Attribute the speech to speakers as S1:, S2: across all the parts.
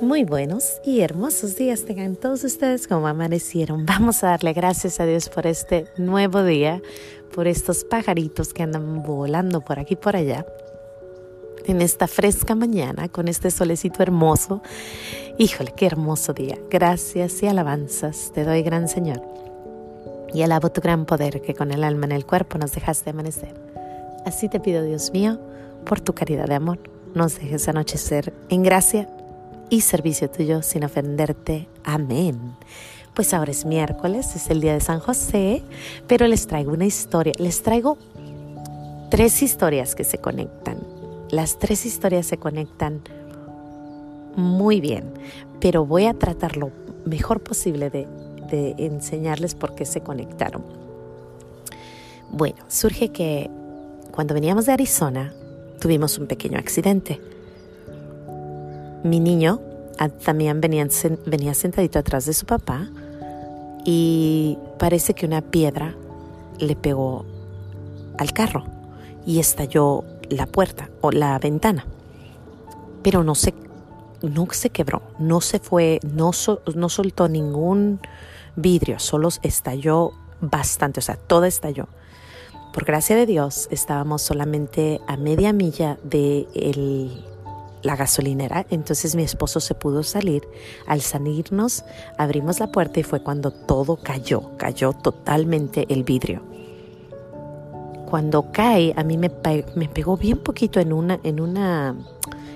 S1: Muy buenos y hermosos días tengan todos ustedes como amanecieron. Vamos a darle gracias a Dios por este nuevo día, por estos pajaritos que andan volando por aquí y por allá. En esta fresca mañana, con este solecito hermoso. Híjole, qué hermoso día. Gracias y alabanzas te doy, gran Señor. Y alabo tu gran poder que con el alma en el cuerpo nos dejaste amanecer. Así te pido, Dios mío, por tu caridad de amor, nos dejes anochecer en gracia y servicio tuyo sin ofenderte. Amén. Pues ahora es miércoles, es el día de San José, pero les traigo una historia. Les traigo tres historias que se conectan. Las tres historias se conectan muy bien, pero voy a tratar lo mejor posible de, enseñarles por qué se conectaron. Bueno, surge que cuando veníamos de Arizona tuvimos un pequeño accidente mi niño también venía, venía sentadito atrás de su papá y parece que una piedra le pegó al carro y estalló la puerta o la ventana. Pero no se, no se quebró, no se fue, no, no soltó ningún vidrio, solo estalló bastante, o sea, todo estalló. Por gracia de Dios, estábamos solamente a media milla de el la gasolinera, entonces mi esposo se pudo salir. Al salirnos, abrimos la puerta y fue cuando todo cayó, cayó totalmente el vidrio. Cuando cae, a mí me, me pegó bien poquito en una, en una,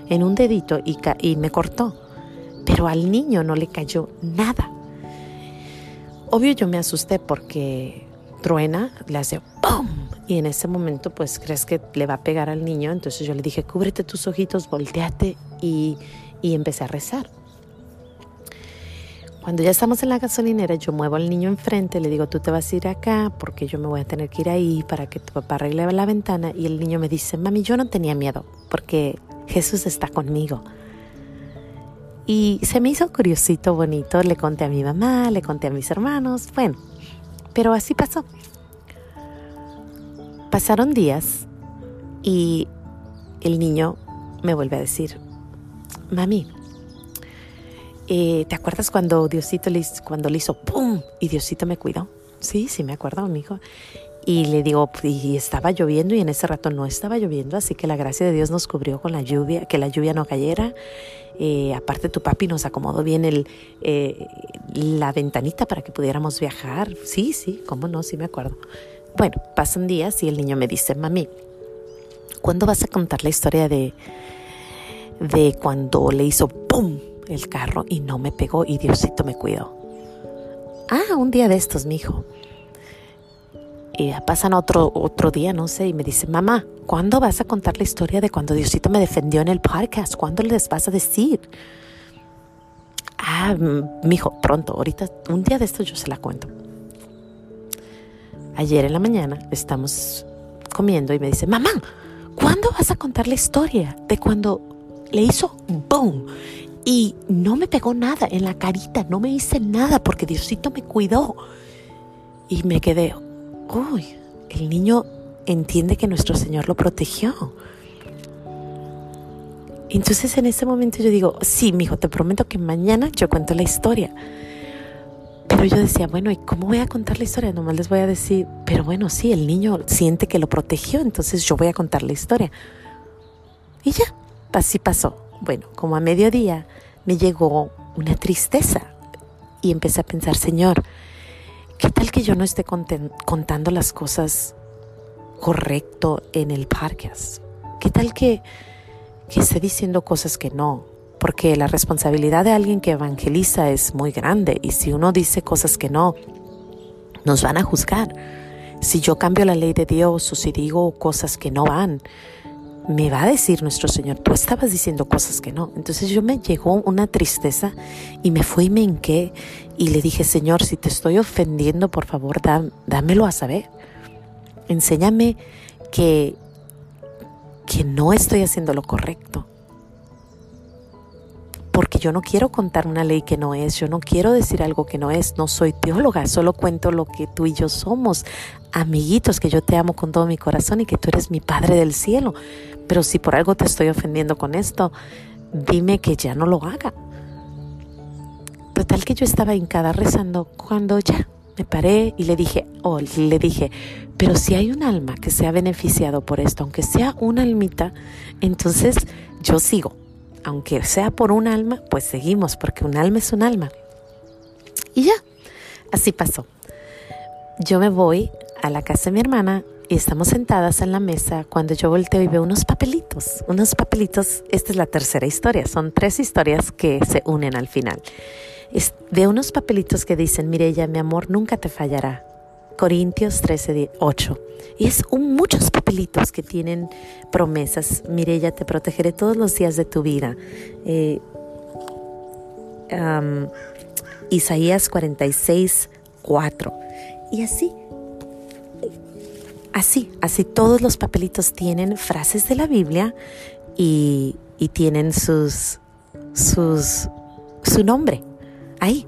S1: en un dedito y, y me cortó, pero al niño no le cayó nada. Obvio yo me asusté porque truena, le hace ¡pum! Y en ese momento pues crees que le va a pegar al niño, entonces yo le dije, cúbrete tus ojitos, volteate y, y empecé a rezar. Cuando ya estamos en la gasolinera, yo muevo al niño enfrente, le digo, tú te vas a ir acá porque yo me voy a tener que ir ahí para que tu papá arregle la ventana. Y el niño me dice, mami, yo no tenía miedo porque Jesús está conmigo. Y se me hizo curiosito, bonito, le conté a mi mamá, le conté a mis hermanos, bueno, pero así pasó. Pasaron días y el niño me vuelve a decir, mami, eh, ¿te acuerdas cuando Diosito le, cuando le hizo ¡pum! y Diosito me cuidó? Sí, sí me acuerdo, mi hijo. Y le digo, y estaba lloviendo y en ese rato no estaba lloviendo, así que la gracia de Dios nos cubrió con la lluvia, que la lluvia no cayera. Eh, aparte tu papi nos acomodó bien el, eh, la ventanita para que pudiéramos viajar. Sí, sí, cómo no, sí me acuerdo. Bueno, pasan días y el niño me dice, mami, ¿cuándo vas a contar la historia de, de cuando le hizo ¡pum! el carro y no me pegó y Diosito me cuidó? Ah, un día de estos, mi hijo. Y pasan otro, otro día, no sé, y me dice, mamá, ¿cuándo vas a contar la historia de cuando Diosito me defendió en el podcast? ¿Cuándo les vas a decir? Ah, mi hijo, pronto, ahorita, un día de estos yo se la cuento. Ayer en la mañana estamos comiendo y me dice, mamá, ¿cuándo vas a contar la historia de cuando le hizo boom? Y no me pegó nada en la carita, no me hice nada porque Diosito me cuidó. Y me quedé, uy, el niño entiende que nuestro Señor lo protegió. Entonces en ese momento yo digo, sí, mi hijo, te prometo que mañana yo cuento la historia. Pero yo decía, bueno, ¿y cómo voy a contar la historia? Nomás les voy a decir, pero bueno, sí, el niño siente que lo protegió, entonces yo voy a contar la historia. Y ya, así pasó. Bueno, como a mediodía me llegó una tristeza y empecé a pensar, Señor, ¿qué tal que yo no esté contando las cosas correcto en el podcast? ¿Qué tal que, que esté diciendo cosas que no? Porque la responsabilidad de alguien que evangeliza es muy grande y si uno dice cosas que no, nos van a juzgar. Si yo cambio la ley de Dios o si digo cosas que no van, me va a decir nuestro Señor, tú estabas diciendo cosas que no. Entonces yo me llegó una tristeza y me fui y me hinqué y le dije, Señor, si te estoy ofendiendo, por favor, dámelo a saber. Enséñame que, que no estoy haciendo lo correcto porque yo no quiero contar una ley que no es, yo no quiero decir algo que no es, no soy teóloga, solo cuento lo que tú y yo somos, amiguitos, que yo te amo con todo mi corazón y que tú eres mi Padre del cielo. Pero si por algo te estoy ofendiendo con esto, dime que ya no lo haga. Total que yo estaba hincada rezando cuando ya me paré y le dije, oh, le dije, pero si hay un alma que se ha beneficiado por esto, aunque sea una almita, entonces yo sigo. Aunque sea por un alma, pues seguimos, porque un alma es un alma. Y ya, así pasó. Yo me voy a la casa de mi hermana y estamos sentadas en la mesa cuando yo volteo y veo unos papelitos, unos papelitos, esta es la tercera historia, son tres historias que se unen al final. veo unos papelitos que dicen, Mirella, mi amor nunca te fallará. Corintios 13, 8. Y es un, muchos papelitos que tienen promesas. Mirella, te protegeré todos los días de tu vida. Eh, Isaías 46, 4. Y así, así, así todos los papelitos tienen frases de la Biblia y, y tienen sus, sus, su nombre ahí.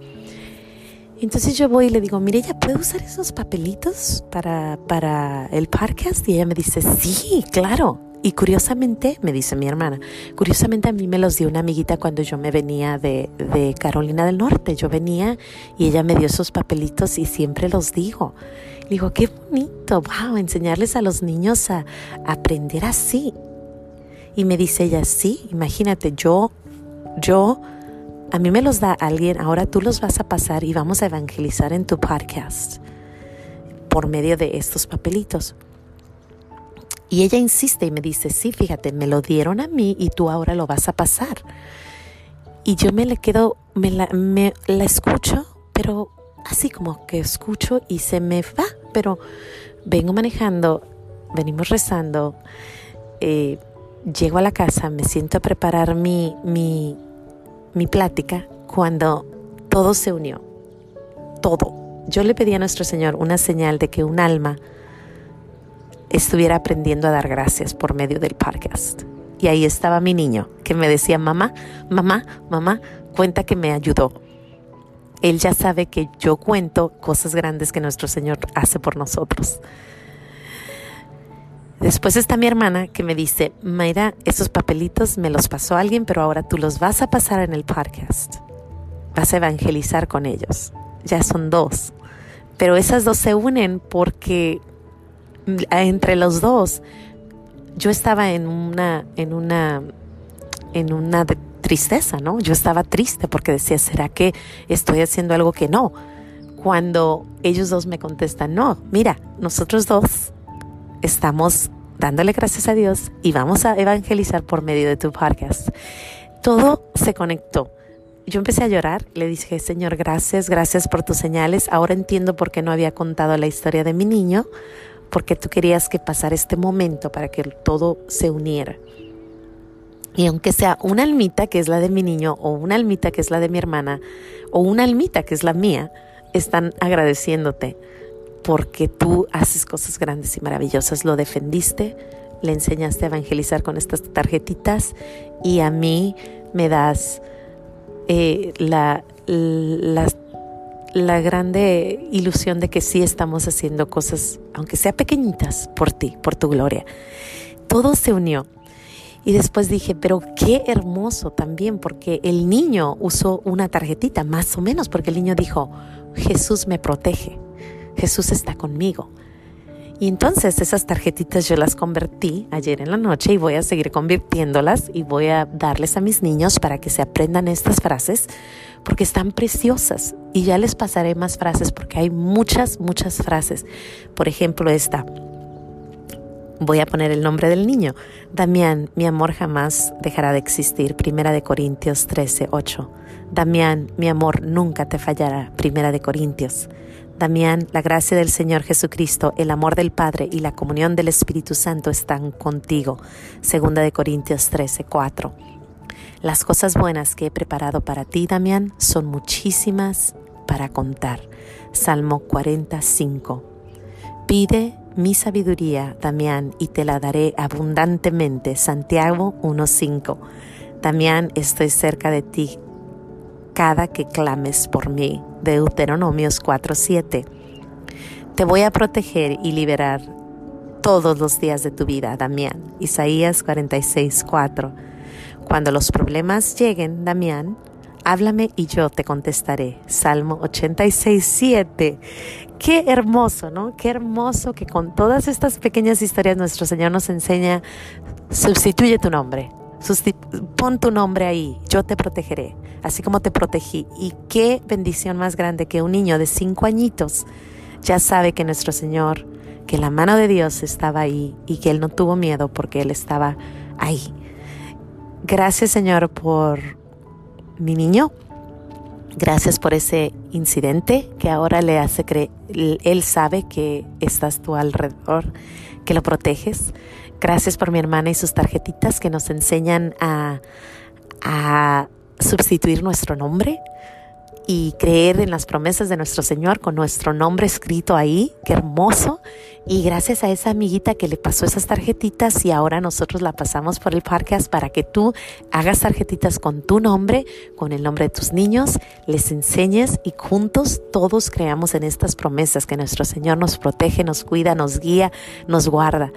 S1: Entonces yo voy y le digo, mire, ¿ya puedo usar esos papelitos para, para el podcast? Y ella me dice, sí, claro. Y curiosamente, me dice mi hermana, curiosamente a mí me los dio una amiguita cuando yo me venía de, de Carolina del Norte. Yo venía y ella me dio esos papelitos y siempre los digo. Le digo, qué bonito, wow, enseñarles a los niños a aprender así. Y me dice ella, sí, imagínate, yo, yo, a mí me los da alguien, ahora tú los vas a pasar y vamos a evangelizar en tu podcast por medio de estos papelitos. Y ella insiste y me dice, sí, fíjate, me lo dieron a mí y tú ahora lo vas a pasar. Y yo me le quedo, me la, escucho, pero así como que escucho y se me va, pero vengo manejando, venimos rezando, eh, llego a la casa, me siento a preparar mi, mi, mi plática cuando todo se unió, todo. Yo le pedí a nuestro Señor una señal de que un alma estuviera aprendiendo a dar gracias por medio del podcast. Y ahí estaba mi niño que me decía, mamá, mamá, mamá, cuenta que me ayudó. Él ya sabe que yo cuento cosas grandes que nuestro Señor hace por nosotros. Después está mi hermana que me dice, Mayra, esos papelitos me los pasó alguien, pero ahora tú los vas a pasar en el podcast. Vas a evangelizar con ellos. Ya son dos. Pero esas dos se unen porque entre los dos, yo estaba en una, en una, en una tristeza, ¿no? Yo estaba triste porque decía, ¿será que estoy haciendo algo que no? Cuando ellos dos me contestan, no, mira, nosotros dos estamos dándole gracias a Dios y vamos a evangelizar por medio de tu podcast. Todo se conectó. Yo empecé a llorar, le dije, Señor, gracias, gracias por tus señales. Ahora entiendo por qué no había contado la historia de mi niño, porque tú querías que pasara este momento para que todo se uniera. Y aunque sea una almita que es la de mi niño o una almita que es la de mi hermana o una almita que es la mía, están agradeciéndote porque tú haces cosas grandes y maravillosas. Lo defendiste, le enseñaste a evangelizar con estas tarjetitas y a mí me das eh, la, las la grande ilusión de que sí estamos haciendo cosas, aunque sea pequeñitas, por ti, por tu gloria. Todo se unió. Y después dije, pero qué hermoso también, porque el niño usó una tarjetita, más o menos, porque el niño dijo, Jesús me protege, Jesús está conmigo. Y entonces esas tarjetitas yo las convertí ayer en la noche y voy a seguir convirtiéndolas y voy a darles a mis niños para que se aprendan estas frases porque están preciosas. Y ya les pasaré más frases porque hay muchas, muchas frases. Por ejemplo, esta. Voy a poner el nombre del niño. Damián, mi amor jamás dejará de existir. Primera de Corintios 13, 8. Damián, mi amor nunca te fallará. Primera de Corintios Damián, la gracia del Señor Jesucristo, el amor del Padre y la comunión del Espíritu Santo están contigo. Segunda de Corintios 13, 4. Las cosas buenas que he preparado para ti, Damián, son muchísimas para contar. Salmo 45. Pide mi sabiduría, Damián, y te la daré abundantemente. Santiago 1.5. Damián, estoy cerca de ti cada que clames por mí. Deuteronomios 4:7. Te voy a proteger y liberar todos los días de tu vida, Damián. Isaías 46:4. Cuando los problemas lleguen, Damián, Háblame y yo te contestaré. Salmo 86, 7. Qué hermoso, ¿no? Qué hermoso que con todas estas pequeñas historias nuestro Señor nos enseña, sustituye tu nombre, pon tu nombre ahí, yo te protegeré, así como te protegí. Y qué bendición más grande que un niño de cinco añitos ya sabe que nuestro Señor, que la mano de Dios estaba ahí y que Él no tuvo miedo porque Él estaba ahí. Gracias Señor por mi niño. Gracias por ese incidente que ahora le hace creer, él sabe que estás tú alrededor, que lo proteges. Gracias por mi hermana y sus tarjetitas que nos enseñan a, a sustituir nuestro nombre y creer en las promesas de nuestro Señor con nuestro nombre escrito ahí. Qué hermoso. Y gracias a esa amiguita que le pasó esas tarjetitas y ahora nosotros la pasamos por el podcast para que tú hagas tarjetitas con tu nombre, con el nombre de tus niños, les enseñes y juntos todos creamos en estas promesas que nuestro Señor nos protege, nos cuida, nos guía, nos guarda.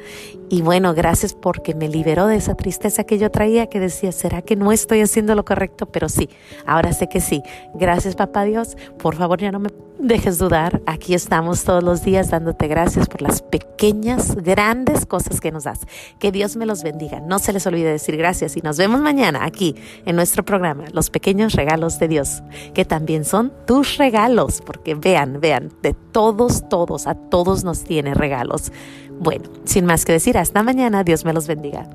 S1: Y bueno, gracias porque me liberó de esa tristeza que yo traía que decía, ¿será que no estoy haciendo lo correcto? Pero sí, ahora sé que sí. Gracias papá Dios. Por favor, ya no me dejes dudar. Aquí estamos todos los días dándote gracias por las pequeñas, grandes cosas que nos das. Que Dios me los bendiga. No se les olvide decir gracias y nos vemos mañana aquí en nuestro programa, Los pequeños regalos de Dios, que también son tus regalos, porque vean, vean, de todos, todos, a todos nos tiene regalos. Bueno, sin más que decir, hasta mañana. Dios me los bendiga.